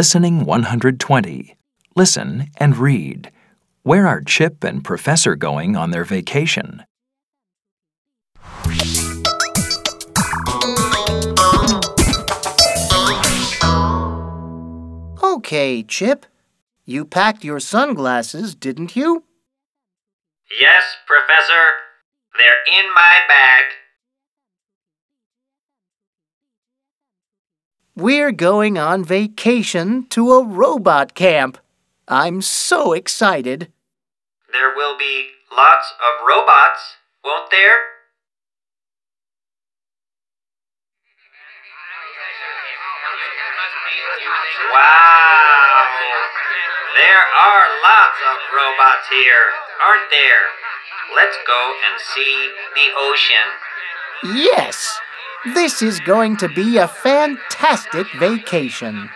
Listening 120. Listen and read. Where are Chip and Professor going on their vacation? Okay, Chip. You packed your sunglasses, didn't you? Yes, Professor. They're in my bag. We're going on vacation to a robot camp. I'm so excited. There will be lots of robots, won't there? Wow! There are lots of robots here, aren't there? Let's go and see the ocean. Yes! This is going to be a fantastic vacation.